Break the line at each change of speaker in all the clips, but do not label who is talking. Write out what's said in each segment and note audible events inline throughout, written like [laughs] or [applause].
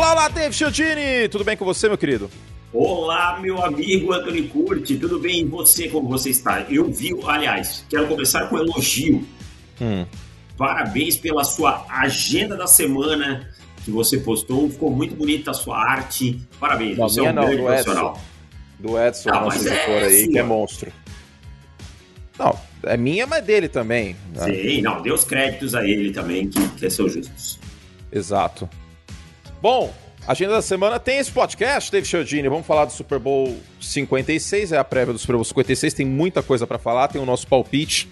Olá, olá, Dave Chiodini! Tudo bem com você, meu querido?
Olá, meu amigo Anthony Curti, tudo bem? E você, como você está? Eu vi, aliás, quero começar com um elogio. Hum. Parabéns pela sua agenda da semana que você postou. Ficou muito bonita a sua arte. Parabéns,
não,
você é um
não,
grande
do
profissional.
Edson. Do Edson,
Não,
nosso
é
editor aí,
assim,
que é monstro. Não, é minha, mas dele também. né?
Sim, não, dê os créditos a ele também, que, que são justos.
Exato. Bom, agenda da semana tem esse podcast, Dave Chiodini. Vamos falar do Super Bowl 56, é a prévia do Super Bowl 56. Tem muita coisa pra falar, tem o nosso palpite.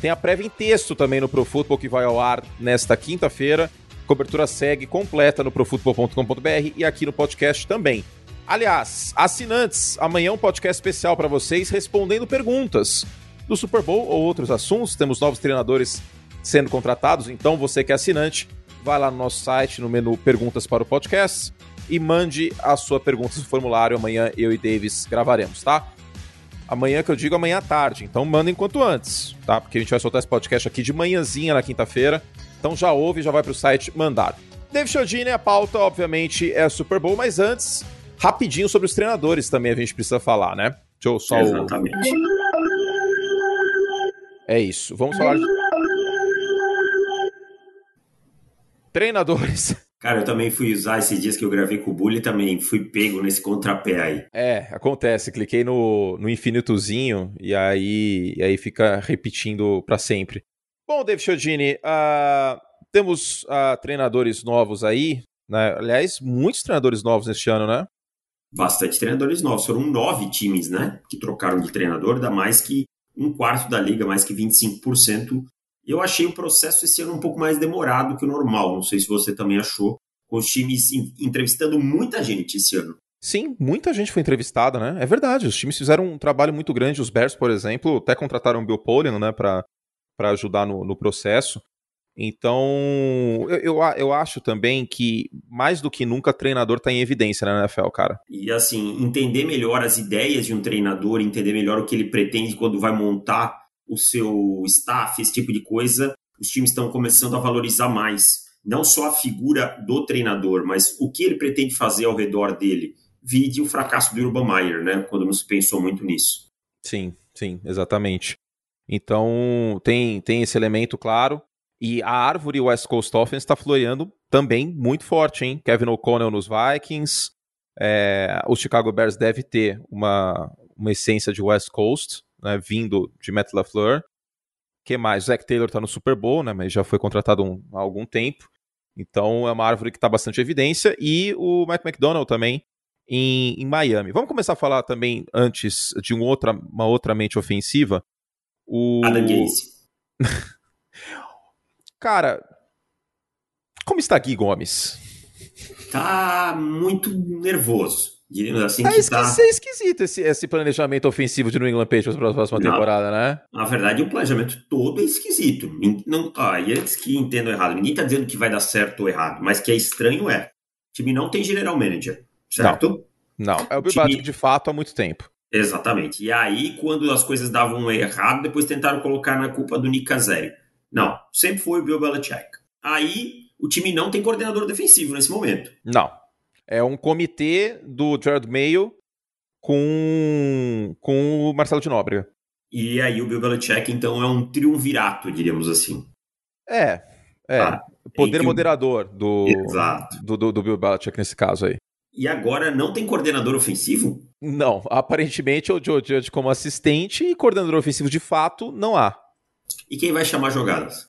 Tem a prévia em texto também no Pro que vai ao ar nesta quinta-feira. Cobertura segue completa no profutbol.com.br e aqui no podcast também. Aliás, assinantes, amanhã um podcast especial pra vocês respondendo perguntas do Super Bowl ou outros assuntos. Temos novos treinadores sendo contratados, então você que é assinante, vai lá no nosso site, no menu Perguntas para o Podcast e mande a sua pergunta no formulário. Amanhã eu e Davis gravaremos, tá? Amanhã que eu digo amanhã à tarde, então mandem quanto antes, tá? Porque a gente vai soltar esse podcast aqui de manhãzinha na quinta-feira. Então já ouve, já vai pro site mandar. David Chiodini, a pauta, obviamente, é Super Bowl, mas antes, rapidinho sobre os treinadores também a gente precisa falar, né? Deixa eu só. o-
Exatamente.
É isso. Vamos falar de. Treinadores. [laughs]
Cara, eu também fui usar esses dias que eu gravei com o Bully também fui pego nesse contrapé aí.
É, acontece. Cliquei no, no infinitozinho e aí, e aí fica repetindo pra sempre. Bom, David Chiodini, ah, temos ah, treinadores novos aí, né? Aliás, muitos treinadores novos neste ano, né?
Bastante treinadores novos. Foram nove times, né? Que trocaram de treinador, dá mais que um quarto da liga, mais que 25%. Eu achei o processo esse ano um pouco mais demorado que o normal. Não sei se você também achou. Com os times en- entrevistando muita gente esse ano.
Sim, muita gente foi entrevistada, né? É verdade, os times fizeram um trabalho muito grande. Os Bears, por exemplo, até contrataram o Bill Polian, né, pra ajudar no, no processo. Então, eu, eu, eu acho também que, mais do que nunca, treinador tá em evidência na NFL, cara.
E assim, entender melhor as ideias de um treinador, entender melhor o que ele pretende quando vai montar o seu staff, esse tipo de coisa, os times estão começando a valorizar mais. Não só a figura do treinador, mas o que ele pretende fazer ao redor dele. Vide o fracasso do Urban Meyer, né? Quando não se pensou muito nisso.
Sim, sim, exatamente. Então, tem, tem esse elemento, claro. E a árvore West Coast Offense está floreando também muito forte, hein? Kevin O'Connell nos Vikings. É, o Chicago Bears deve ter uma, uma essência de West Coast, né, vindo de Matt LaFleur. que mais? Zach Taylor está no Super Bowl, né, mas já foi contratado um- há algum tempo. Então é uma árvore que está bastante evidência. E o Mike McDonald também em, em Miami. Vamos começar a falar também, antes de um outra, uma outra mente ofensiva. O...
Adam Gaze. [laughs]
Cara, como está Gui Gomes?
Tá muito nervoso. Assim
É, esqui-
tá.
é esquisito esse, esse planejamento ofensivo de New England Patriots para a próxima
Não.
temporada, né?
Na verdade, o planejamento todo é esquisito. Não, ah, e antes que entendam errado, ninguém tá dizendo que vai dar certo ou errado, mas que é estranho é. O time não tem general manager, certo?
Não, é o Bill
Time-
de fato há muito tempo.
Exatamente. E aí, quando as coisas davam errado, depois tentaram colocar na culpa do Nick Caselli. Não, sempre foi o Bill Belichick. Aí, o time não tem coordenador defensivo nesse momento.
Não. É um comitê do Jared Mayo com, com o Marcelo de Nóbrega.
E aí, o Bill Belichick, então, é um triunvirato, diríamos assim.
É, é.
Ah,
poder
que o-
moderador do,
Exato.
do, do, do Bill Belichick nesse caso aí.
E agora não tem coordenador ofensivo?
Não, aparentemente é o Joe Judge como assistente e coordenador ofensivo de fato não há.
E quem vai chamar jogadas?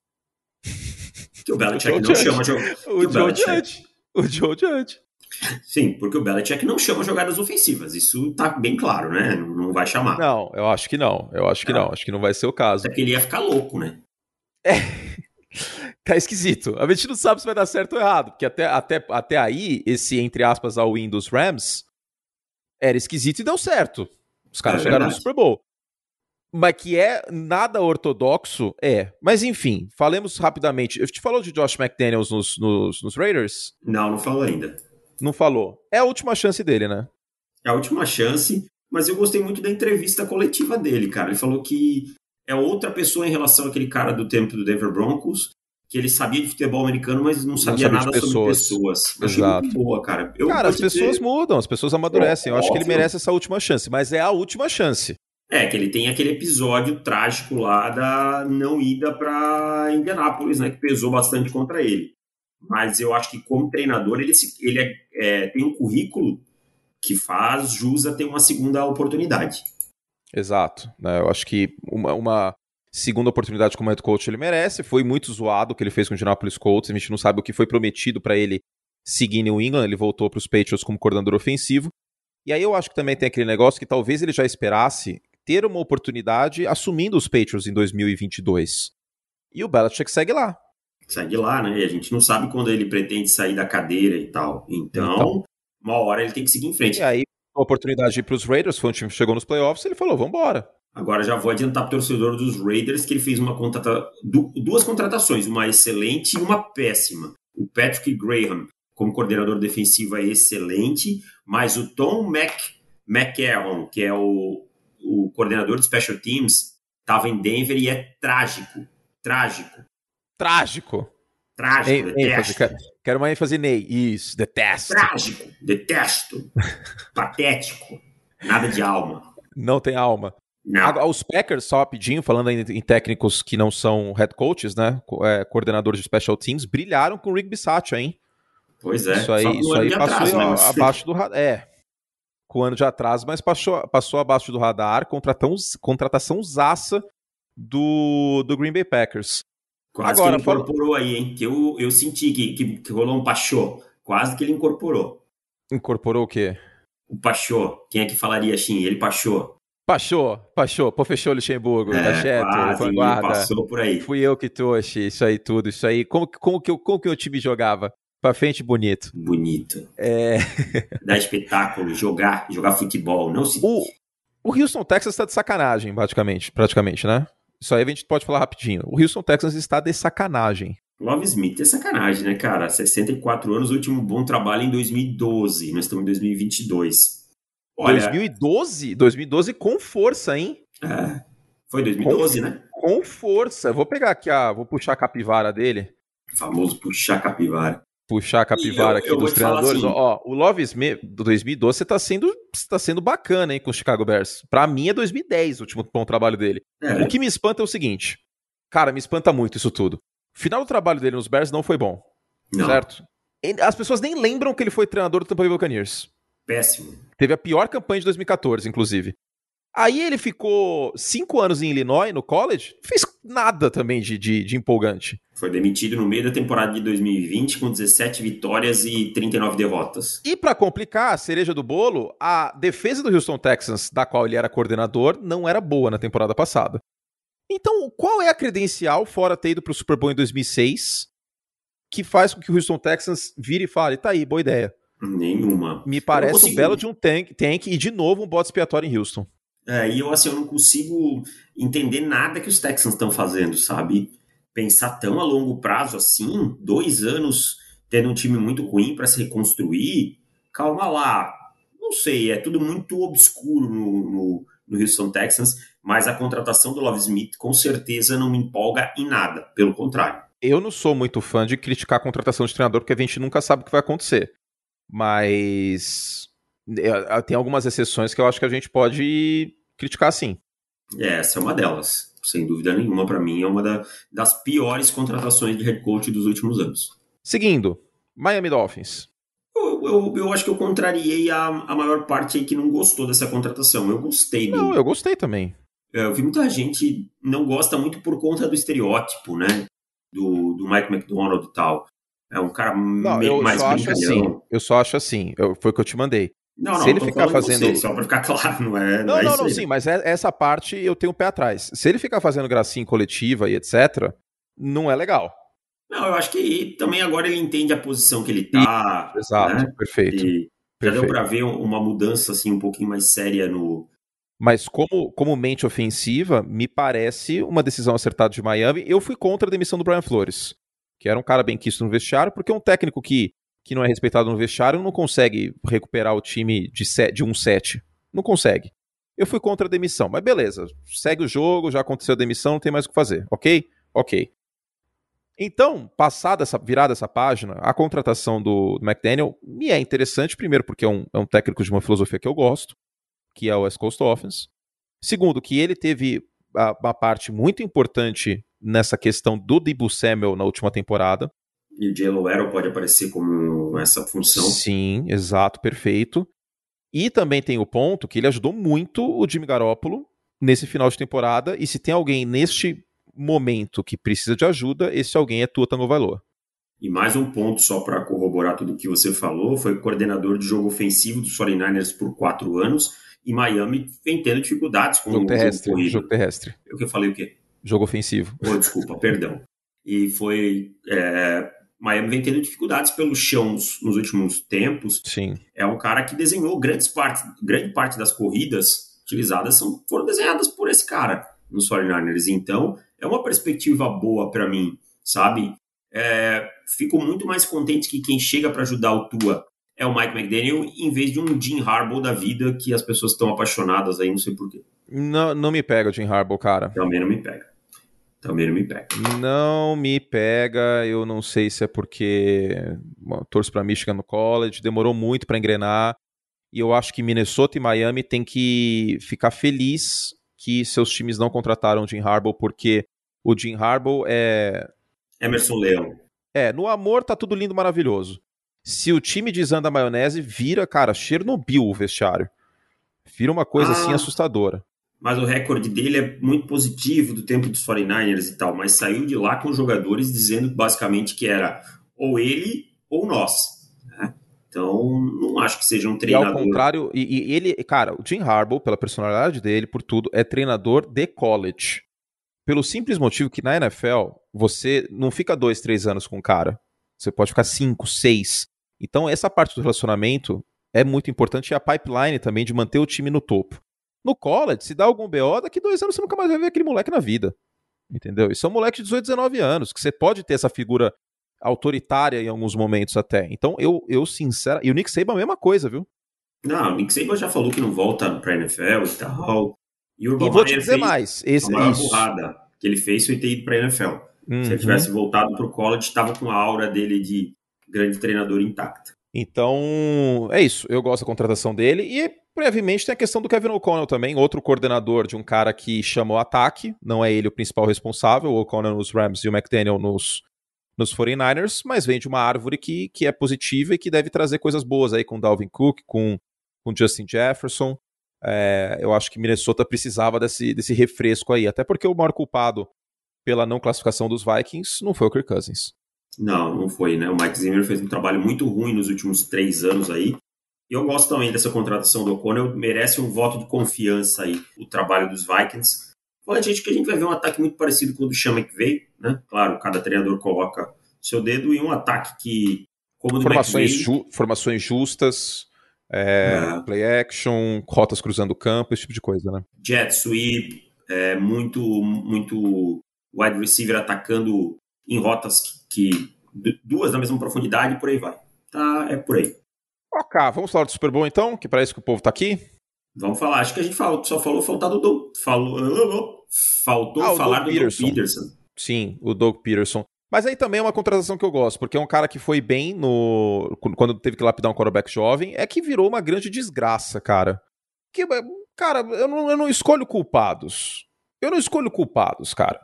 [laughs] Que o Belichick
Joe
não
Judge.
chama jogadas.
O
o
Joe. Judge. O Joe Judge.
Sim, porque o Belichick não chama jogadas ofensivas. Isso tá bem claro, né? Não vai chamar.
Não, eu acho que não. Eu acho que
Não.
não. Acho que não vai ser o caso.
Até que ele ia ficar louco, né? [laughs]
Tá esquisito. A gente não sabe se vai dar certo ou errado, porque até, até, até aí, esse, entre aspas, ao win dos Rams era esquisito e deu certo. Os caras
É
chegaram no. Super Bowl. Mas que é nada ortodoxo, é. Mas enfim, falemos rapidamente. Eu te falou de Josh McDaniels nos, nos, nos Raiders?
Não, não falou ainda.
Não falou. É a última chance dele, né?
É a última chance, mas eu gostei muito da entrevista coletiva dele, cara. Ele falou que é outra pessoa em relação àquele cara do tempo do Denver Broncos, que ele sabia de futebol americano, mas não sabia, não sabia nada sobre pessoas. Eu achei muito boa, cara. Eu
cara, as pessoas ter... mudam, as pessoas amadurecem. É, eu acho que ele merece essa última chance, mas é a última chance.
É, que ele tem aquele episódio trágico lá da não ida para Indianápolis, né, que pesou bastante contra ele. Mas eu acho que como treinador ele, ele é, é, tem um currículo que faz jus a ter uma segunda oportunidade.
Exato. Né? Eu acho que uma, uma segunda oportunidade como head coach ele merece. Foi muito zoado o que ele fez com o Indianapolis Colts. A gente não sabe o que foi prometido para ele seguir New England. Ele voltou para os Patriots como coordenador ofensivo. E aí eu acho que também tem aquele negócio que talvez ele já esperasse ter uma oportunidade assumindo os Patriots em 2022. E o Belichick segue lá.
Segue lá, né? E a gente não sabe quando ele pretende sair da cadeira e tal. Então, então uma hora ele tem que seguir em frente.
E aí, a oportunidade de ir para os Raiders, foi um time que chegou nos playoffs, ele falou, vambora.
Agora já vou adiantar para o torcedor dos Raiders que ele fez uma contrata... duas contratações, uma excelente e uma péssima. O Patrick Graham, como coordenador defensivo, é excelente, mas o Tom Mac... McCarron, que é o, o coordenador de Special Teams, estava em Denver e é trágico. Trágico.
Trágico.
Trágico,
Ei, ênfase, quero uma ênfase Ney. Isso, detesto.
Trágico, detesto. [laughs] Patético. Nada de alma.
Não tem alma. Não. Os Packers, só rapidinho, falando em técnicos que não são head coaches, né? É, coordenadores de special teams, brilharam com o Rick Bisaccia, hein?
Pois é.
Isso aí, isso aí passou atrás, né? abaixo do radar. É, com um ano de atraso, mas passou, passou abaixo do radar. Contratão, contratação zaça do, do Green Bay Packers.
Quase Agora, que ele incorporou aí, hein? Que eu, eu senti que, que, que rolou um pachô. Quase que ele incorporou.
Incorporou o quê?
O pachô. Quem é que falaria assim? Ele pachô.
Pachô, Pachô, pô, fechou Luxemburgo, é, tá certo, vanguarda.
Passou por aí.
Fui eu que trouxe isso aí tudo, isso aí. Como, como, que, como que o time jogava? Pra frente, bonito.
Bonito.
É... [laughs]
Dar espetáculo, jogar, jogar futebol, não se...
O, o Houston Texas tá de sacanagem, praticamente, praticamente, né? Isso aí a gente pode falar rapidinho. O Houston Texans está de sacanagem.
Love Smith é sacanagem, né, cara? 64 anos, último bom trabalho em 2012. Nós estamos em 2022.
Olha, 2012? 2012 com força, hein?
É. Foi 2012,
com,
né?
Com força. Vou pegar aqui a. Vou puxar a capivara dele.
O famoso puxar a capivara.
Puxar a capivara eu, aqui eu dos treinadores. Assim, ó, o Love Smith do 2012 você tá sendo, você tá sendo bacana, hein, com o Chicago Bears. Pra mim é 2010 o último bom trabalho dele. É. O que me espanta é o seguinte. Cara, me espanta muito isso tudo. O final do trabalho dele nos Bears não foi bom. Não. Certo? As pessoas nem lembram que ele foi treinador do Tampa Bay Buccaneers.
Péssimo.
Teve a pior campanha de 2014, inclusive. Aí ele ficou cinco anos em Illinois, no college, fez nada também de, de, de, empolgante.
Foi demitido no meio da temporada de 2020 com 17 vitórias e 39 derrotas.
E para complicar a cereja do bolo, a defesa do Houston Texans, da qual ele era coordenador, não era boa na temporada passada. Então, qual é a credencial, fora ter ido pro Super Bowl em 2006, que faz com que o Houston Texans vire e fale, tá aí, boa ideia.
Nenhuma.
Me parece um belo de um tank, tank e de novo um bode expiatório em Houston.
É, e eu assim, eu não consigo entender nada que os Texans estão fazendo, sabe? Pensar tão a longo prazo assim, dois anos tendo um time muito ruim para se reconstruir, calma lá. Não sei, é tudo muito obscuro no, no, no Houston Texans, mas a contratação do Love Smith com certeza não me empolga em nada, pelo contrário.
Eu não sou muito fã de criticar a contratação de treinador, porque a gente nunca sabe o que vai acontecer. Mas tem algumas exceções que eu acho que a gente pode criticar sim.
É, essa é uma delas. Sem dúvida nenhuma, para mim, é uma da, das piores contratações de head coach dos últimos anos.
Seguindo, Miami Dolphins.
Eu, eu, eu acho que eu contrariei a, a maior parte aí que não gostou dessa contratação. Eu gostei.
Não, eu gostei também.
É, eu vi muita gente não gosta muito por conta do estereótipo, né? Do, do Mike McDonald e tal. É um cara não, meio eu mais
só acho assim, Eu só acho assim, eu, foi o que eu te mandei. Não, não, se ele ficar fazendo.
Você, só pra ficar [laughs] claro, não é.
Não,
não,
é não, não sim, mas é, essa parte eu tenho o um pé atrás. Se ele ficar fazendo gracinha coletiva e etc., não é legal.
Não, eu acho que também agora ele entende a posição que ele tá.
Exato, né? perfeito. E
já deu pra ver uma mudança assim um pouquinho mais séria no.
Mas como, como mente ofensiva, me parece uma decisão acertada de Miami. Eu fui contra a demissão do Brian Flores que era um cara bem quisto no vestiário, porque um técnico que, que não é respeitado no vestiário não consegue recuperar o time de, de 1-7. Não consegue. Eu fui contra a demissão, mas beleza, segue o jogo, já aconteceu a demissão, não tem mais o que fazer, ok? Ok. Então, passada essa virada essa página, a contratação do, do McDaniel me é interessante, primeiro, porque é um, é um técnico de uma filosofia que eu gosto, que é o West Coast Offense. Segundo, que ele teve uma parte muito importante nessa questão do Debo Samuel na última temporada.
E o Jalen Arrow pode aparecer como essa função.
Sim, exato, perfeito. E também tem o ponto que ele ajudou muito o Jimmy Garoppolo nesse final de temporada. E se tem alguém neste momento que precisa de ajuda, esse alguém é Tua Tagovailoa.
E mais um ponto só para corroborar tudo o que você falou, foi coordenador de jogo ofensivo dos 49ers por quatro anos e Miami vem tendo dificuldades com
jogo
o
terrestre,
jogo
Jogo terrestre.
Eu que falei o quê?
Jogo ofensivo.
Oh, desculpa, perdão. E foi. É, Miami vem tendo dificuldades pelos chãos nos últimos tempos.
Sim.
É um cara que desenhou grandes partes, grande parte das corridas utilizadas são, foram desenhadas por esse cara nos 49ers. Então, é uma perspectiva boa para mim, sabe? É, fico muito mais contente que quem chega para ajudar o Tua é o Mike McDaniel, em vez de um Jim Harbaugh da vida que as pessoas estão apaixonadas aí, não sei porquê.
Não, não me pega o Jim Harbaugh, cara.
Também não me pega. Também não me pega.
Não me pega, eu não sei se é porque bom, torço para Michigan no college, demorou muito para engrenar. E eu acho que Minnesota e Miami tem que ficar feliz que seus times não contrataram o Jim Harbaugh, porque o Jim Harbaugh é.
Emerson Leão.
É, no amor tá tudo lindo, maravilhoso. Se o time desanda a maionese, vira, cara, Chernobyl o vestiário. Vira uma coisa assim, ah, assim assustadora.
Mas o recorde dele é muito positivo do tempo dos 49ers e tal, mas saiu de lá com jogadores dizendo basicamente que era ou ele ou nós. Né? Então, não acho que seja um treinador.
E ao contrário, e, e ele, cara, o Jim Harbaugh, pela personalidade dele, por tudo, é treinador de college. Pelo simples motivo que na NFL, você não fica dois, três anos com o cara. Você pode ficar cinco, seis. Então, essa parte do relacionamento é muito importante e a pipeline também de manter o time no topo. No college, se dá algum BO, daqui dois anos você nunca mais vai ver aquele moleque na vida. Entendeu? Isso é um moleque de 18, 19 anos, que você pode ter essa figura autoritária em alguns momentos até. Então, eu, eu sincero. E o Nick Saban a mesma coisa, viu?
Não, o Nick Saban já falou que não volta pra NFL e tal.
E, o e vou te dizer mais. Esse,
a isso. burrada que ele fez foi ter ido pra NFL. Uhum. Se ele tivesse voltado pro college, estava com a aura dele de grande treinador intacta.
Então, é isso. Eu gosto da contratação dele. E, brevemente, tem a questão do Kevin O'Connell também, outro coordenador de um cara que chamou ataque. Não é ele o principal responsável, o O'Connell nos Rams e o McDaniel nos, nos 49ers, mas vem de uma árvore que, que é positiva e que deve trazer coisas boas aí com Dalvin Cook, com, com Justin Jefferson. É, eu acho que Minnesota precisava desse, desse refresco aí, até porque o maior culpado pela não classificação dos Vikings não foi o Kirk Cousins.
Não, não foi, né? O Mike Zimmer fez um trabalho muito ruim nos últimos três anos aí. E eu gosto também dessa contratação do O'Connell, merece um voto de confiança aí, o trabalho dos Vikings. Olha, gente, que a gente vai ver um ataque muito parecido com o do Sean veio, né? Claro, cada treinador coloca seu dedo e um ataque que, como
formações, ju formações justas, é, é. play action, rotas cruzando o campo, esse tipo de coisa, né?
Jet sweep, é, muito, muito wide receiver atacando em rotas que, duas na mesma profundidade e por aí vai. Tá, é por aí.
Ok, vamos falar do Super Bowl então, que para isso que o povo tá aqui.
Vamos falar. Acho que a gente falou, só falou faltar do Doug. Falou, faltou ah, falar Doug do Peterson. Doug Peterson.
Sim, o Doug Peterson. Mas aí também é uma contratação que eu gosto, porque é um cara que foi bem no quando teve que lapidar um quarterback jovem, é que virou uma grande desgraça, cara. Que, cara, eu não, eu não escolho culpados. Eu não escolho culpados, cara.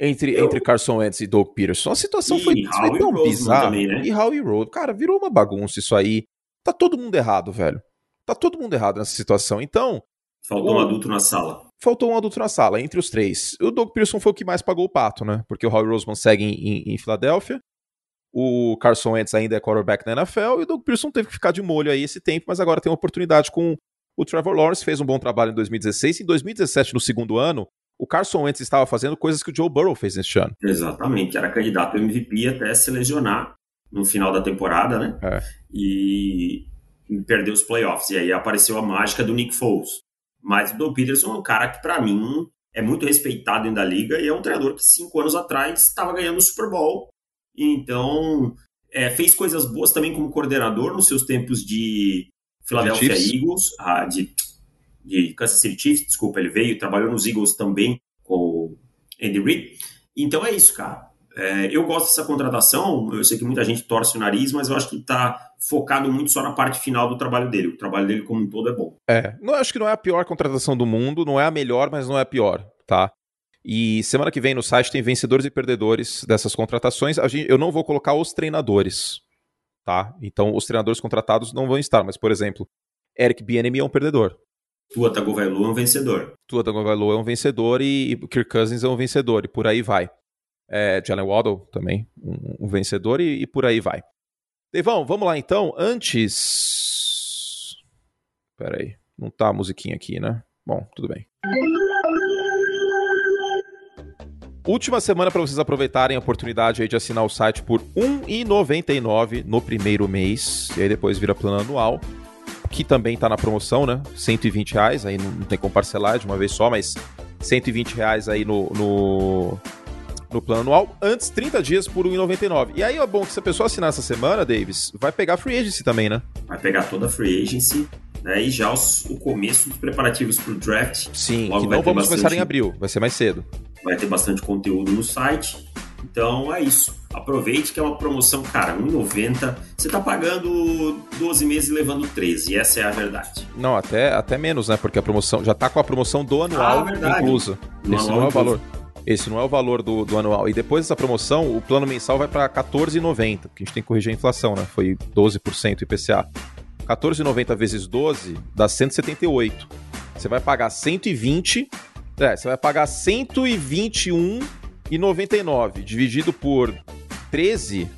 Entre, eu... entre Carson Wentz e Doug Peterson. A situação e foi, foi tão bizarra. Também, né? E Howie Road. Cara, virou uma bagunça isso aí. Tá todo mundo errado, velho. Tá todo mundo errado nessa situação. Então.
Faltou o... um adulto na sala.
Faltou um adulto na sala, entre os três. O Doug Peterson foi o que mais pagou o pato, né? Porque o Howie Roseman segue em, em, em Filadélfia. O Carson Wentz ainda é quarterback na NFL. E o Doug Peterson teve que ficar de molho aí esse tempo, mas agora tem uma oportunidade com o Trevor Lawrence. Fez um bom trabalho em 2016. Em 2017, no segundo ano, o Carson Wentz estava fazendo coisas que o Joe Burrow fez neste ano.
Exatamente, era candidato ao MVP até se lesionar no final da temporada, né? É. E perdeu os playoffs. E aí apareceu a mágica do Nick Foles. Mas o Doug Peterson é um cara que, para mim, é muito respeitado dentro da liga e é um treinador que cinco anos atrás estava ganhando o Super Bowl. Então, é, fez coisas boas também como coordenador nos seus tempos de Philadelphia de Eagles, ah, de de Kansas City Chiefs, desculpa, ele veio, trabalhou nos Eagles também com o Andy Reid. Então é isso, cara. É, eu gosto dessa contratação, eu sei que muita gente torce o nariz, mas eu acho que está focado muito só na parte final do trabalho dele. O trabalho dele como um todo é bom.
É, não acho que não é a pior contratação do mundo, não é a melhor, mas não é a pior, tá? E semana que vem no site tem vencedores e perdedores dessas contratações. Gente, eu não vou colocar os treinadores, tá? Então os treinadores contratados não vão estar, mas por exemplo, Eric Bieniemy é um perdedor.
Tua Tagovailoa é um vencedor.
Tua Tagovailoa é um vencedor e, e Kirk Cousins é um vencedor e por aí vai. É, Jalen Waddle também, um, um vencedor e, e, por aí vai. Devão, vamos lá então. Antes. Pera aí, não tá a musiquinha aqui, né? Bom, tudo bem. Última semana para vocês aproveitarem a oportunidade de assinar o site por R$ 1,99 no primeiro mês, e aí depois vira plano anual que também está na promoção, né? 120 reais, aí não, não, tem como parcelar de uma vez só, mas 120 reais aí no, no, no plano anual, antes 30 dias por 1,99. E aí é bom que se a pessoa assinar essa semana, Davis, vai pegar Free Agency também, né?
Vai pegar toda a Free Agency, né? E já os, o começo dos preparativos para o draft.
Sim, Logo que não vamos bastante... começar em abril, vai ser mais cedo.
Vai ter bastante conteúdo no site. Então é isso. Aproveite que é uma promoção, cara, 1,90. Você tá pagando 12 meses e levando 13. Essa é a verdade.
Não, até, até menos, né? Porque a promoção já tá com a promoção do anual ah, inclusa. No Esse não é o valor. Esse não é o valor do, do anual. E depois dessa promoção, o plano mensal vai para 14,90, que a gente tem que corrigir a inflação, né? Foi 12% IPCA. 14,90 vezes 12 dá 178. Você vai pagar 120. É, você vai pagar 121 R$1,99 dividido por 13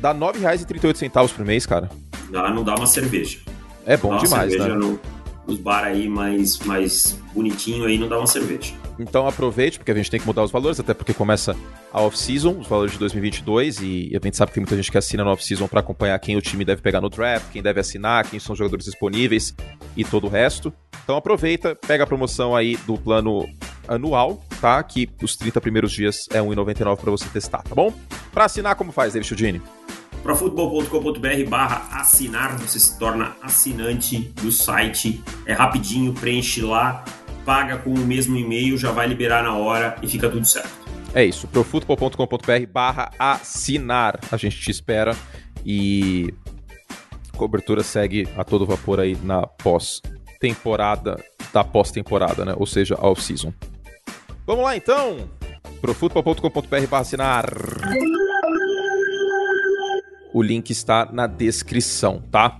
dá R$ 9,38 por mês, cara.
Dá, não dá uma cerveja.
É bom demais,
cerveja
né?
No, nos bar aí mais, mais bonitinho aí não dá uma cerveja.
Então aproveite, porque a gente tem que mudar os valores, até porque começa a off-season, os valores de 2022, e a gente sabe que tem muita gente que assina no off-season para acompanhar quem o time deve pegar no draft, quem deve assinar, quem são os jogadores disponíveis e todo o resto. Então aproveita, pega a promoção aí do plano anual, tá? Que os 30 primeiros dias é R$1,99 para você testar, tá bom? Para assinar, como faz, David Chudini?
profutbol.com.br barra assinar, você se torna assinante do site. É rapidinho, preenche lá, paga com o mesmo e-mail, já vai liberar na hora e fica tudo certo.
É isso, profutbol.com.br barra assinar. A gente te espera e cobertura segue a todo vapor aí na pós-temporada, da pós-temporada, né? Ou seja, off-season. Vamos lá então, profutbol.com.br barra assinar. O link está na descrição, tá?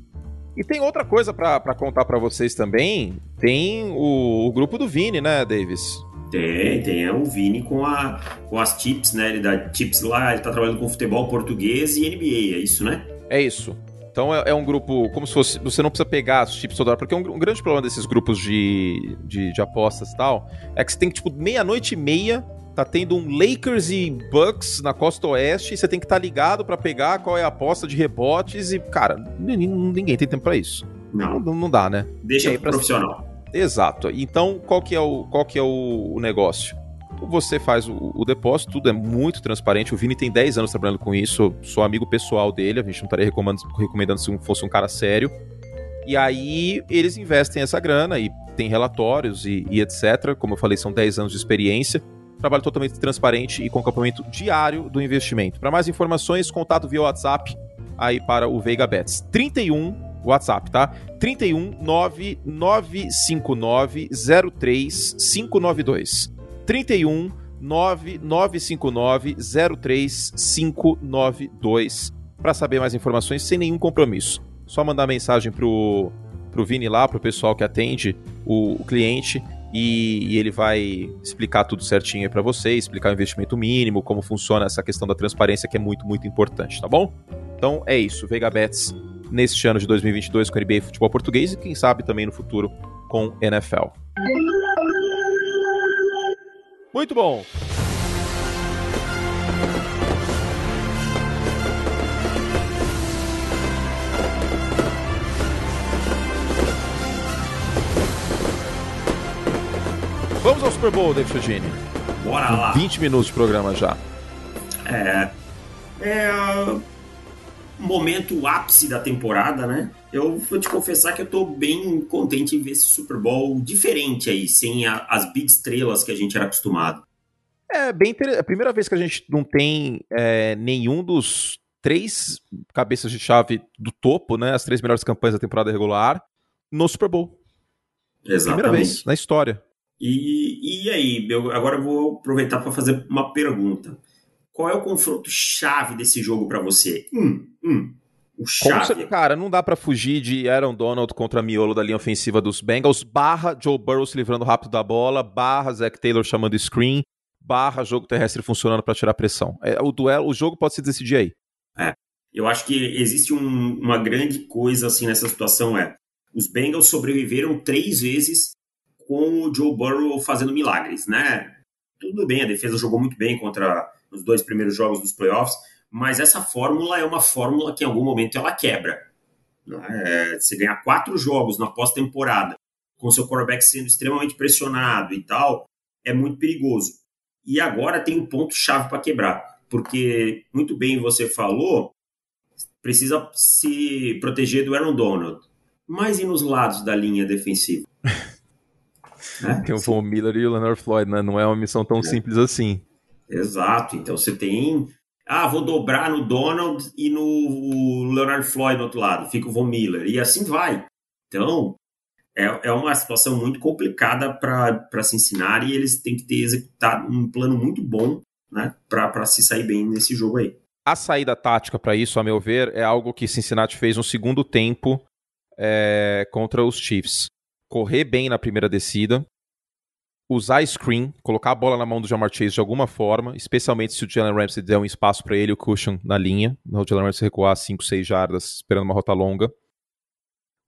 E tem outra coisa para contar para vocês também. Tem o, o, grupo do Vini, né, Davis?
Tem, tem o Vini com, a, com as tips, né? Ele dá tips lá, ele tá trabalhando com futebol português e NBA, é isso, né?
É isso. Então é, é, um grupo como se fosse. Você não precisa pegar os chips toda hora, porque um, um grande problema desses grupos de, de, de apostas e tal é que você tem que, tipo, meia-noite e meia tá tendo um Lakers e Bucks na costa oeste e você tem que estar tá ligado para pegar qual é a aposta de rebotes e, cara, ninguém tem tempo para isso. Não. não. não. dá, né?
Deixa pro pra... profissional.
Exato. Então, qual que é o, qual que é o, o negócio? Você faz o, o, depósito, tudo é muito transparente. O Vini tem 10 anos trabalhando com isso, sou amigo pessoal dele, a gente não estaria recomendando, recomendando se fosse um cara sério. E aí eles investem essa grana e tem relatórios e, e etc. Como eu falei, são 10 anos de experiência trabalho totalmente transparente e com acompanhamento diário do investimento. Para mais informações, contato via WhatsApp aí para o Veiga Bets. 31 WhatsApp, tá? 31 9959 03 592. 31 9959 03 592 para saber mais informações sem nenhum compromisso. Só mandar mensagem pro pro Vini lá, pro pessoal que atende o, o cliente e, e ele vai explicar tudo certinho para você, explicar o investimento mínimo, como funciona essa questão da transparência que é muito, muito importante, tá bom? Então é isso, Vega Bets neste ano de 2022 com NBA Futebol Português e quem sabe também no futuro com NFL. Muito bom. Vamos ao Super Bowl, David Chodini.
Bora lá.
20 minutos de programa já.
É. É. Momento ápice da temporada, né? Eu vou te confessar que eu tô bem contente em ver esse Super Bowl diferente aí, sem a, as big estrelas que a gente era acostumado.
É bem interessante. É a primeira vez que a gente não tem é, nenhum dos três cabeças de chave do topo, né? As três melhores campanhas da temporada regular no Super Bowl.
Exatamente.
Primeira vez na história.
E, e aí, eu agora eu vou aproveitar para fazer uma pergunta. Qual é o confronto chave desse jogo para você? Hum, hum. O chave.
cara, não dá para fugir de Aaron Donald contra miolo da linha ofensiva dos Bengals, barra Joe Burrow se livrando rápido da bola, barra Zach Taylor chamando screen, barra jogo terrestre funcionando para tirar pressão. É, o duelo, o jogo pode se decidir aí.
É. Eu acho que existe um, uma grande coisa assim nessa situação é os Bengals sobreviveram três vezes com o Joe Burrow fazendo milagres, né? Tudo bem, a defesa jogou muito bem contra os dois primeiros jogos dos playoffs, mas essa fórmula é uma fórmula que em algum momento ela quebra. É, você ganhar quatro jogos na pós-temporada com seu quarterback sendo extremamente pressionado e tal, é muito perigoso. E agora tem um ponto chave para quebrar, porque muito bem você falou, precisa se proteger do Aaron Donald. Mas e nos lados da linha defensiva? [laughs]
né? Tem o Von Miller e o Leonard Floyd, né? Não é uma missão tão é. simples assim.
Exato. Então você tem. Ah, vou dobrar no Donald e no Leonard Floyd do outro lado. Fica o Von Miller. E assim vai. Então, é, é uma situação muito complicada para se ensinar e eles têm que ter executado um plano muito bom né, para se sair bem nesse jogo aí.
A saída tática para isso, a meu ver, é algo que Cincinnati fez no segundo tempo é, contra os Chiefs. Correr bem na primeira descida, usar screen, colocar a bola na mão do Jamar Chase de alguma forma, especialmente se o Jalen Ramsey der um espaço para ele, o cushion na linha, o Jalen Ramsey recuar 5, 6 jardas esperando uma rota longa.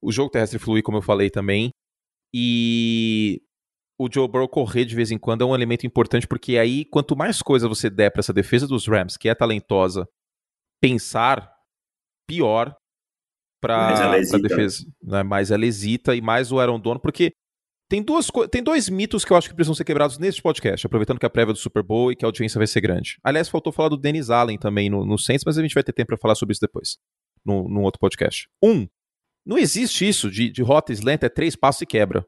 O jogo terrestre fluir, como eu falei também, e o Joe Burrow correr de vez em quando é um elemento importante, porque aí, quanto mais coisa você der para essa defesa dos Rams, que é talentosa, pensar, pior para a defesa. Né? Mais ela hesita e mais o Aaron Dono, porque tem, duas, tem dois mitos que eu acho que precisam ser quebrados neste podcast, aproveitando que a prévia do Super Bowl e que a audiência vai ser grande. Aliás, faltou falar do Dennis Allen também no, no Saints, mas a gente vai ter tempo para falar sobre isso depois, num, num outro podcast. Um, não existe isso de, de rota slant, é três passos e quebra.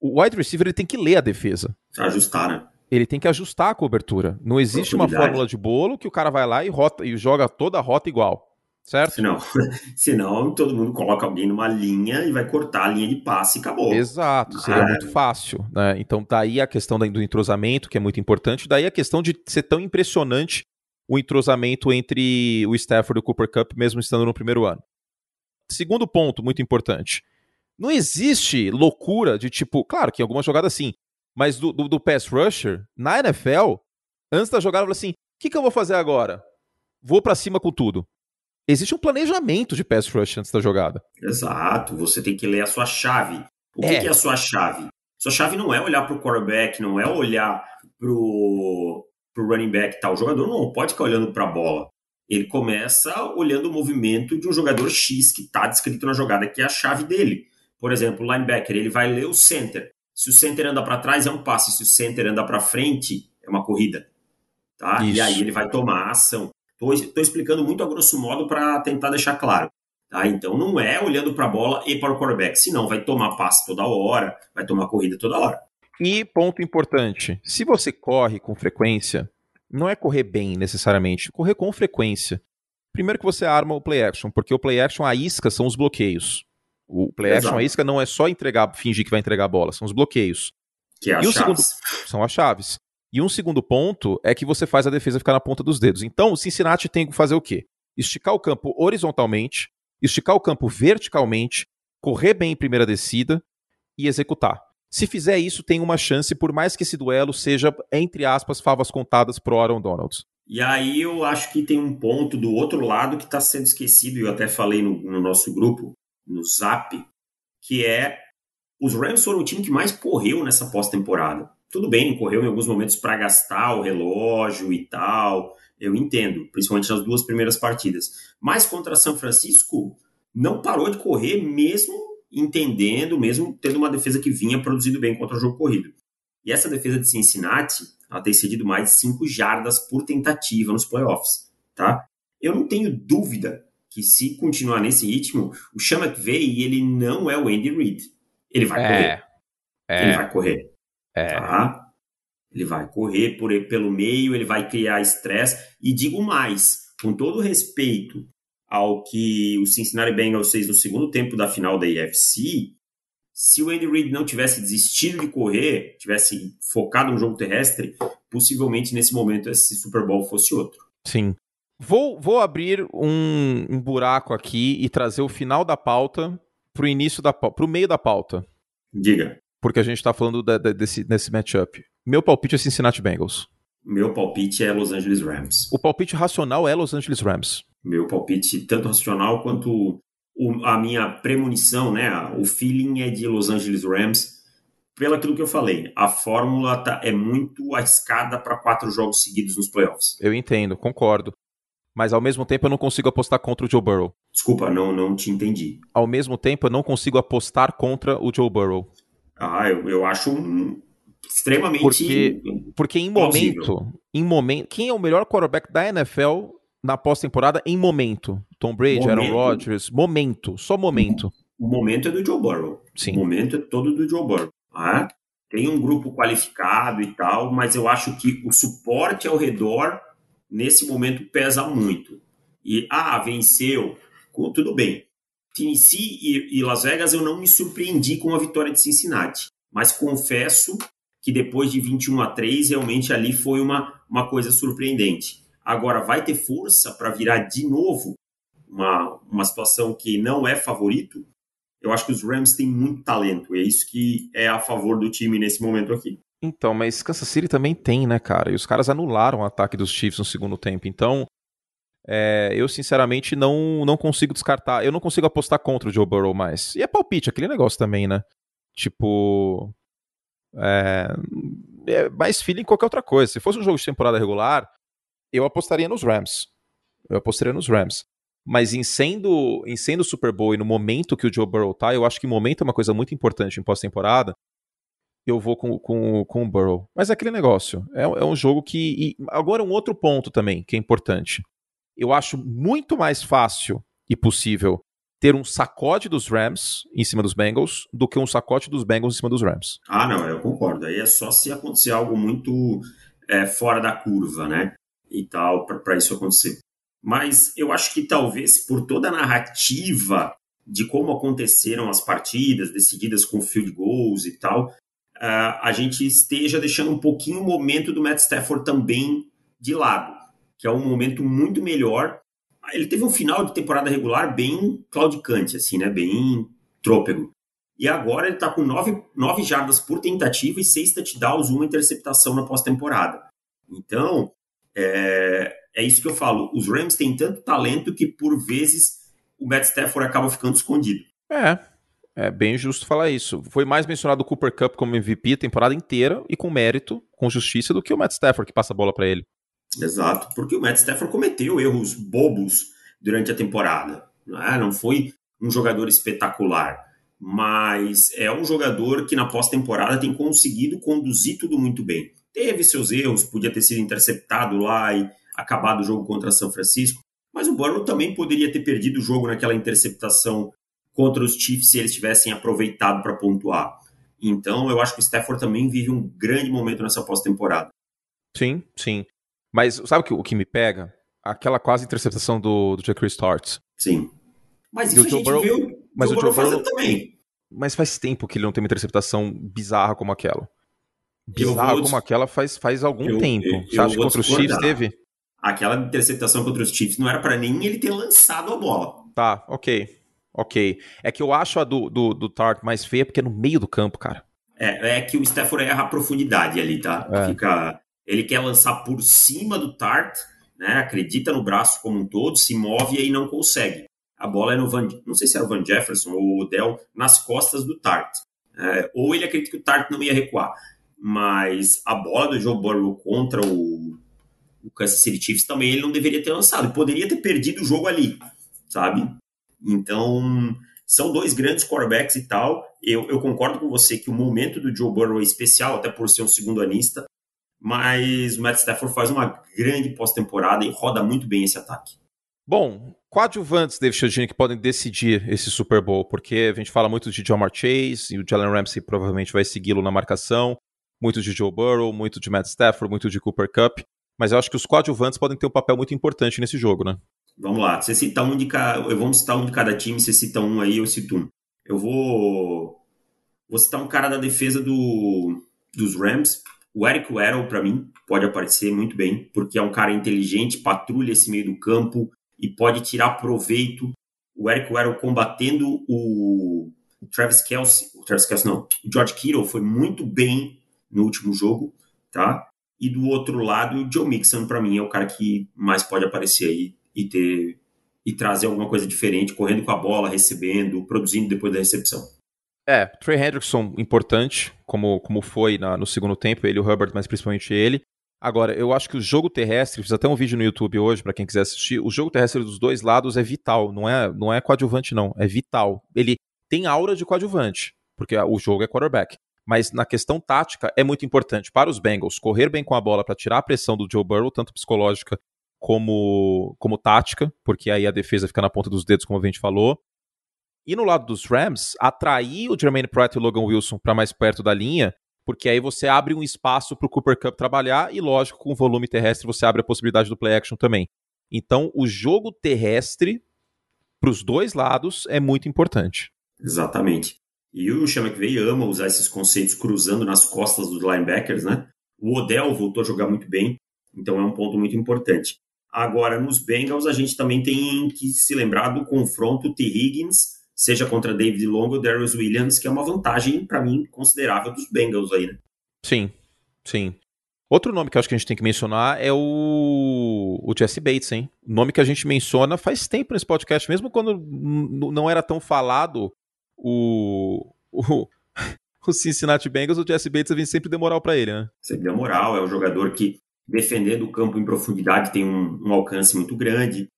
O wide receiver ele tem que ler a defesa.
Ajustar, né?
Ele tem que ajustar a cobertura. Não existe uma fórmula de bolo que o cara vai lá e, rota, e joga toda a rota igual certo?
Senão, [laughs] senão todo mundo coloca alguém numa linha e vai cortar a linha de passe e acabou.
Exato, seria ah, muito fácil. Né? Então daí a questão do entrosamento, que é muito importante, daí a questão de ser tão impressionante o entrosamento entre o Stafford e o Cooper Cup, mesmo estando no primeiro ano. Segundo ponto, muito importante. Não existe loucura de tipo, claro que em algumas jogadas sim, mas do, do, do pass rusher, na NFL, antes da jogada, eu falei assim: o que, que eu vou fazer agora? Vou para cima com tudo existe um planejamento de pass rush antes da jogada.
Exato, você tem que ler a sua chave. O é. que, é a sua chave? Sua chave não é olhar para o quarterback, não é olhar para o running back tal. O jogador não pode ficar olhando para a bola. Ele começa olhando o movimento de um jogador X que está descrito na jogada, que é a chave dele. Por exemplo, o linebacker, ele vai ler o center. Se o center anda para trás, é um passe. Se o center anda para frente, é uma corrida. Tá? E aí ele vai tomar a ação. Estou explicando muito a grosso modo para tentar deixar claro. Tá? Então não é olhando para a bola e para o quarterback, senão vai tomar passe toda hora, vai tomar corrida toda hora.
E ponto importante: se você corre com frequência, não é correr bem necessariamente, correr com frequência. Primeiro que você arma o play action, porque o play action, a isca são os bloqueios. O play Exato. action, a isca não é só entregar, fingir que vai entregar a bola, são os bloqueios.
Que é as
e
chaves.
Segundo, são as chaves. E um segundo ponto é que você faz a defesa ficar na ponta dos dedos. Então, o Cincinnati tem que fazer o quê? Esticar o campo horizontalmente, esticar o campo verticalmente, correr bem em primeira descida e executar. Se fizer isso, tem uma chance, por mais que esse duelo seja, entre aspas, favas contadas pro Aaron Donalds.
E aí eu acho que tem um ponto do outro lado que está sendo esquecido, e eu até falei no, no nosso grupo, no Zap, que é os Rams foram o time que mais correu nessa pós-temporada. Tudo bem, correu em alguns momentos para gastar o relógio e tal, eu entendo, principalmente nas duas primeiras partidas. Mas contra São Francisco, não parou de correr, mesmo entendendo, mesmo tendo uma defesa que vinha produzindo bem contra o jogo corrido. E essa defesa de Cincinnati, ela tem cedido mais de 5 jardas por tentativa nos playoffs, tá? Eu não tenho dúvida que se continuar nesse ritmo, o Sean McVay, ele não é o Andy Reid. Ele vai é, correr. É. Ele vai correr.
É. Tá?
Ele vai correr por, pelo meio, ele vai criar estresse. E digo mais, com todo respeito ao que o Cincinnati Bengals fez no segundo tempo da final da AFC, se o Andy Reid não tivesse desistido de correr, tivesse focado no jogo terrestre, possivelmente nesse momento esse Super Bowl fosse outro.
Sim. Vou, vou abrir um, um buraco aqui e trazer o final da pauta para o início da para o meio da pauta.
Diga.
Porque a gente está falando de, desse, desse matchup. Meu palpite é Cincinnati Bengals.
Meu palpite é Los Angeles Rams.
O palpite racional é Los Angeles Rams.
Meu palpite, tanto racional quanto o, a minha premonição, né? O feeling é de Los Angeles Rams. Pelo aquilo que eu falei, a fórmula tá, é muito arriscada para quatro jogos seguidos nos playoffs.
Eu entendo, concordo. Mas ao mesmo tempo eu não consigo apostar contra o Joe Burrow.
Desculpa, não, não te entendi.
Ao mesmo tempo eu não consigo apostar contra o Joe Burrow.
Ah, eu, eu acho um, extremamente
porque, porque em momento, em momento, quem é o melhor quarterback da NFL na pós-temporada em momento? Tom Brady, momento. Aaron Rodgers, momento, só momento.
O momento é do Joe Burrow.
Sim.
O momento é todo do Joe Burrow. Ah, tem um grupo qualificado e tal, mas eu acho que o suporte ao redor nesse momento pesa muito. E, ah, venceu, tudo bem. Tennessee e, e Las Vegas eu não me surpreendi com a vitória de Cincinnati, mas confesso que depois de 21 a 3, realmente ali foi uma, uma coisa surpreendente. Agora, vai ter força para virar de novo uma, uma situação que não é favorito? Eu acho que os Rams têm muito talento, e é isso que é a favor do time nesse momento aqui.
Então, mas Kansas City também tem, né, cara? E os caras anularam o ataque dos Chiefs no segundo tempo. Então, é, eu sinceramente não, não consigo descartar. Eu não consigo apostar contra o Joe Burrow mais. E é palpite, aquele negócio também, né? Tipo. É, é mais feeling que qualquer outra coisa. Se fosse um jogo de temporada regular, eu apostaria nos Rams. Eu apostaria nos Rams. Mas em sendo, em sendo Super Bowl e no momento que o Joe Burrow tá, eu acho que momento é uma coisa muito importante em pós-temporada eu vou com, com, com o Burrow. Mas é aquele negócio. É, é um jogo que. agora, um outro ponto também que é importante. Eu acho muito mais fácil e possível ter um sacode dos Rams em cima dos Bengals do que um sacode dos Bengals em cima dos Rams.
Ah, não, eu concordo. Aí é só se acontecer algo muito é, fora da curva, né? E tal, para isso acontecer. Mas eu acho que talvez por toda a narrativa de como aconteceram as partidas, decididas com field goals e tal, uh, a gente esteja deixando um pouquinho o momento do Matt Stafford também de lado, que é um momento muito melhor. Ele teve um final de temporada regular bem claudicante, assim, né? Bem trôpego. E agora ele está com nove, nove jardas por tentativa e seis touchdowns, uma interceptação na pós-temporada. Então, é, é isso que eu falo. Os Rams têm tanto talento que, por vezes, o Matt Stafford acaba ficando escondido.
É, é bem justo falar isso. Foi mais mencionado o Cooper Cup como MVP a temporada inteira e com mérito, com justiça, do que o Matt Stafford que passa a bola para ele.
Exato, porque o Matt Stafford cometeu erros bobos durante a temporada. Não, é? não foi um jogador espetacular, mas é um jogador que na pós-temporada tem conseguido conduzir tudo muito bem. Teve seus erros, podia ter sido interceptado lá e acabado o jogo contra São Francisco, mas o Burrow também poderia ter perdido o jogo naquela interceptação contra os Chiefs se eles tivessem aproveitado para pontuar. Então, eu acho que o Stafford também vive um grande momento nessa pós-temporada.
Sim, sim. Mas sabe o que, o que me pega? Aquela quase interceptação do, do Jacques Starts.
Sim. Mas isso a gente Burrow, viu
mas o Joe
Burrow também.
Mas faz tempo que ele não tem uma interceptação bizarra como aquela. Bizarra como aquela faz, faz algum eu, tempo. Eu, Você acha que contra os Chiefs teve?
Aquela interceptação contra os Chiefs não era para nem ele ter lançado a bola.
Tá, ok. Ok. É que eu acho a do, do, do Tart mais feia porque é no meio do campo, cara.
É, é que o Stafford erra a profundidade ali, tá? É. Fica, ele quer lançar por cima do Tart, né? Acredita no braço como um todo, se move e aí não consegue. A bola é no Van, não sei se era o Van Jefferson ou o Odell, nas costas do Tart. É, ou ele acredita que o Tart não ia recuar. Mas a bola do Joe Burrow contra o, o Kansas City Chiefs também ele não deveria ter lançado. Poderia ter perdido o jogo ali, sabe? Então, são dois grandes quarterbacks e tal. Eu, eu concordo com você que o momento do Joe Burrow é especial, até por ser um segundo anista, mas o Matt Stafford faz uma grande pós-temporada e roda muito bem esse ataque.
Bom, coadjuvantes, David Chiodini, que podem decidir esse Super Bowl, porque a gente fala muito de Jamar Chase e o Jalen Ramsey provavelmente vai segui-lo na marcação, muito de Joe Burrow, muito de Matt Stafford, muito de Cooper Cup, mas eu acho que os coadjuvantes podem ter um papel muito importante nesse jogo, né?
Vamos lá, você cita um de cada, eu vou citar um de cada time, você cita um aí, eu cito um. Eu vou vou citar um cara da defesa do, dos Rams, o Eric Weddle, para mim, pode aparecer muito bem, porque é um cara inteligente, patrulha esse meio do campo e pode tirar proveito. O Eric Weddle combatendo o Travis Kelsey, o Travis Kelsey não, o George Kittle foi muito bem no último jogo, tá? E do outro lado, o Joe Mixon, para mim, é o cara que mais pode aparecer aí e ter e trazer alguma coisa diferente, correndo com a bola, recebendo, produzindo depois da recepção.
É, Trey Hendrickson importante, como, como foi na, no segundo tempo, ele e o Hubbard, mas principalmente ele. Agora, eu acho que o jogo terrestre, fiz até um vídeo no YouTube hoje para quem quiser assistir, o jogo terrestre dos dois lados é vital, não é, não é coadjuvante não, é vital. Ele tem aura de coadjuvante, porque o jogo é quarterback mas na questão tática é muito importante para os Bengals correr bem com a bola para tirar a pressão do Joe Burrow, tanto psicológica como, como tática, porque aí a defesa fica na ponta dos dedos, como a gente falou. E no lado dos Rams, atrair o Jermaine Pratt e o Logan Wilson para mais perto da linha, porque aí você abre um espaço para o Cooper Cup trabalhar e, lógico, com o volume terrestre você abre a possibilidade do play action também. Então, o jogo terrestre para os dois lados é muito importante.
Exatamente. E o Sean McVay ama usar esses conceitos cruzando nas costas dos linebackers, né? O Odell voltou a jogar muito bem, então é um ponto muito importante. Agora, nos Bengals, a gente também tem que se lembrar do confronto T. Higgins, seja contra David Long ou Darius Williams, que é uma vantagem, para mim, considerável dos Bengals aí, né?
Sim, sim. Outro nome que eu acho que a gente tem que mencionar é o, o Jesse Bates, hein? Nome que a gente menciona faz tempo nesse podcast, mesmo quando não era tão falado o, o, [laughs] o Cincinnati Bengals, o Jesse Bates vem sempre deu moral para ele, né?
Sempre deu moral, é um jogador que, defendendo o campo em profundidade, tem um, um alcance muito grande.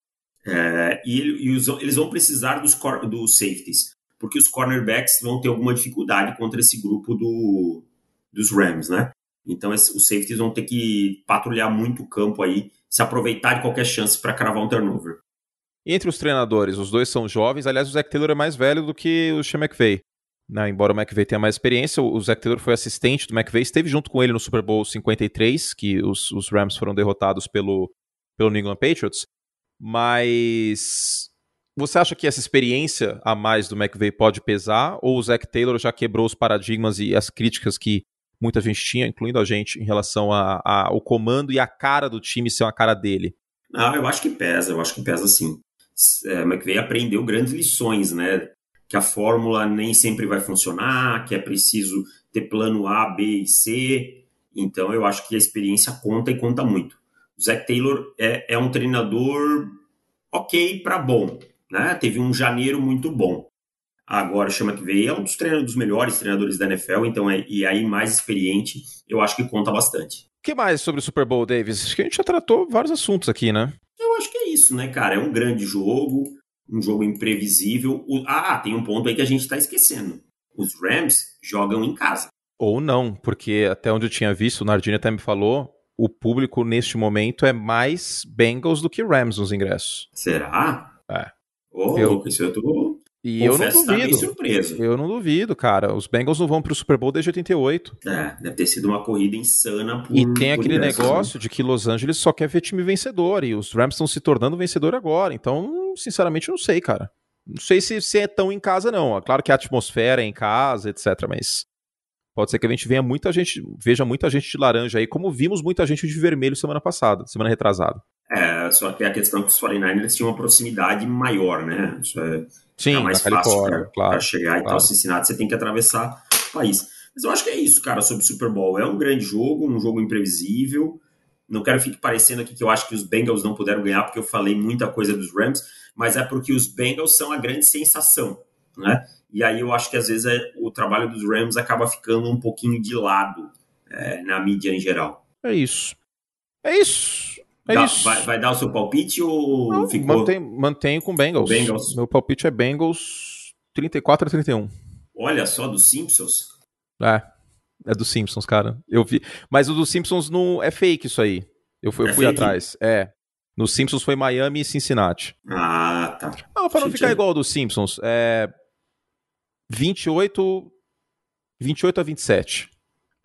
É, e, e os, eles vão precisar dos, dos safeties, porque os cornerbacks vão ter alguma dificuldade contra esse grupo do, dos Rams, né? Então esse, os safeties vão ter que patrulhar muito o campo aí, se aproveitar de qualquer chance para cravar um turnover.
Entre os treinadores, os dois são jovens. Aliás, o Zach Taylor é mais velho do que o Sean McVay. Né? Embora o McVay tenha mais experiência, o Zach Taylor foi assistente do McVay, esteve junto com ele no Super Bowl 53, que os, os Rams foram derrotados pelo, pelo New England Patriots. Mas você acha que essa experiência a mais do McVay pode pesar? Ou o Zach Taylor já quebrou os paradigmas e as críticas que muita gente tinha, incluindo a gente, em relação ao comando e a cara do time ser uma cara dele?
Não, eu acho que pesa, eu acho que pesa sim é, McVeigh aprendeu grandes lições, né? Que a fórmula nem sempre vai funcionar, que é preciso ter plano A, B e C. Então eu acho que a experiência conta e conta muito. O Zach Taylor é, é um treinador ok para bom, né? Teve um janeiro muito bom. Agora, chama que veio é um dos, treinadores, dos melhores treinadores da NFL, então é, e aí mais experiente, eu acho que conta bastante.
O que mais sobre o Super Bowl, Davis? Acho que a gente já tratou vários assuntos aqui, né?
Eu acho que é isso, né, cara? É um grande jogo, um jogo imprevisível. O... Ah, tem um ponto aí que a gente está esquecendo. Os Rams jogam em casa.
Ou não, porque até onde eu tinha visto, o Nardini até me falou, o público neste momento é mais Bengals do que Rams nos ingressos.
Será?
É.
Ô, oh, eu... isso eu tô
e eu não duvido. surpreso. Eu não duvido, cara. Os Bengals não vão pro Super Bowl desde 88.
É, deve ter sido uma corrida insana por
E tem aquele negócio né? de que Los Angeles só quer ver time vencedor e os Rams estão se tornando vencedor agora. Então, sinceramente, não sei, cara. Não sei se, se é tão em casa, não. Claro que a atmosfera é em casa, etc. Mas pode ser que a gente venha muita gente, veja muita gente de laranja aí, como vimos muita gente de vermelho semana passada, semana retrasada.
É, só que a questão é que os 49ers tinham uma proximidade maior, né? Isso é
Sim, mais fácil para claro,
chegar. Claro. Então, Cincinnati, você tem que atravessar o país. Mas eu acho que é isso, cara, sobre o Super Bowl. É um grande jogo, um jogo imprevisível. Não quero ficar parecendo aqui que eu acho que os Bengals não puderam ganhar, porque eu falei muita coisa dos Rams, mas é porque os Bengals são a grande sensação, né? E aí eu acho que às vezes é, o trabalho dos Rams acaba ficando um pouquinho de lado é, na mídia em geral.
É isso. É isso. É
Dá,
isso.
Vai, vai, dar o seu palpite ou Não, ficou?
Mantenho, mantenho com Bengals.
Bengals.
Meu palpite é Bengals 34 a 31.
Olha só, dos Simpsons.
É, é dos Simpsons, cara. Eu vi. Mas o dos Simpsons não é fake isso aí. Eu fui, eu é fui atrás. É. No Simpsons foi Miami e Cincinnati.
Ah, tá.
Não, pra não ficar igual ao dos Simpsons, é 28 28 a 27.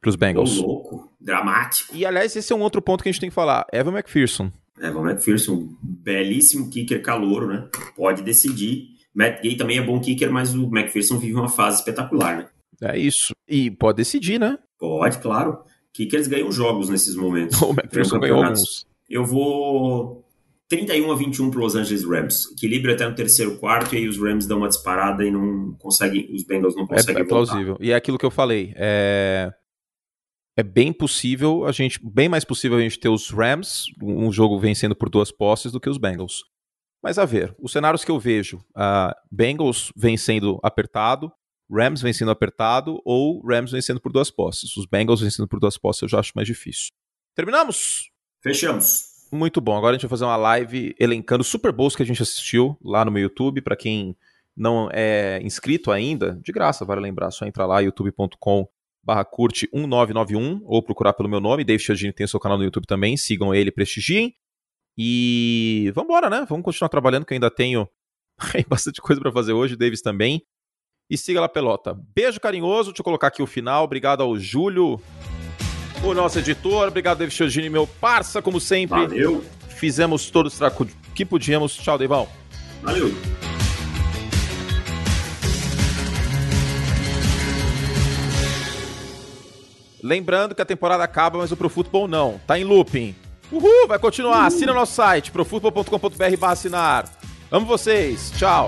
pros Bengals.
Tô louco, dramático.
E aliás, esse é um outro ponto que a gente tem que falar. Evan McPherson.
Evan McPherson, belíssimo kicker calouro, né? Pode decidir. Matt Gay também é bom kicker, mas o McPherson vive uma fase espetacular, né?
É isso. E pode decidir, né?
Pode, claro. Kickers ganham jogos nesses momentos. [laughs]
O McPherson ganhou alguns.
Eu vou 31 a 21 para Los Angeles Rams. Equilíbrio até no terceiro quarto e aí os Rams dão uma disparada e não conseguem, os Bengals não conseguem
é, é plausível. E é aquilo que eu falei. É é bem possível a gente, bem mais possível a gente ter os Rams, um jogo vencendo por duas posses, do que os Bengals. Mas a ver, os cenários que eu vejo, uh, Bengals vencendo apertado, Rams vencendo apertado ou Rams vencendo por duas posses. Os Bengals vencendo por duas posses eu já acho mais difícil. Terminamos?
Fechamos.
Muito bom. Agora a gente vai fazer uma live elencando Super Bowls que a gente assistiu lá no meu YouTube. Para quem não é inscrito ainda, de graça, vale lembrar, só entrar lá youtube.com barra curte 1991 ou procurar pelo meu nome. Dave Chiodini tem seu canal no YouTube também. Sigam ele, prestigiem. E vamos embora, né? Vamos continuar trabalhando, que eu ainda tenho [laughs] bastante coisa para fazer hoje. Davis também. E siga lá, pelota. Beijo carinhoso. Deixa eu colocar aqui o final. Obrigado ao Júlio, o nosso editor. Obrigado, David Chiodini, meu parça, como sempre.
Valeu.
Fizemos todos o que podíamos. Tchau, Deivão.
Valeu.
Lembrando que a temporada acaba, mas o Pro Futebol não. Tá em looping. Uhul, vai continuar. Assina nosso site, profutbol.com.br assinar. Amo vocês. Tchau.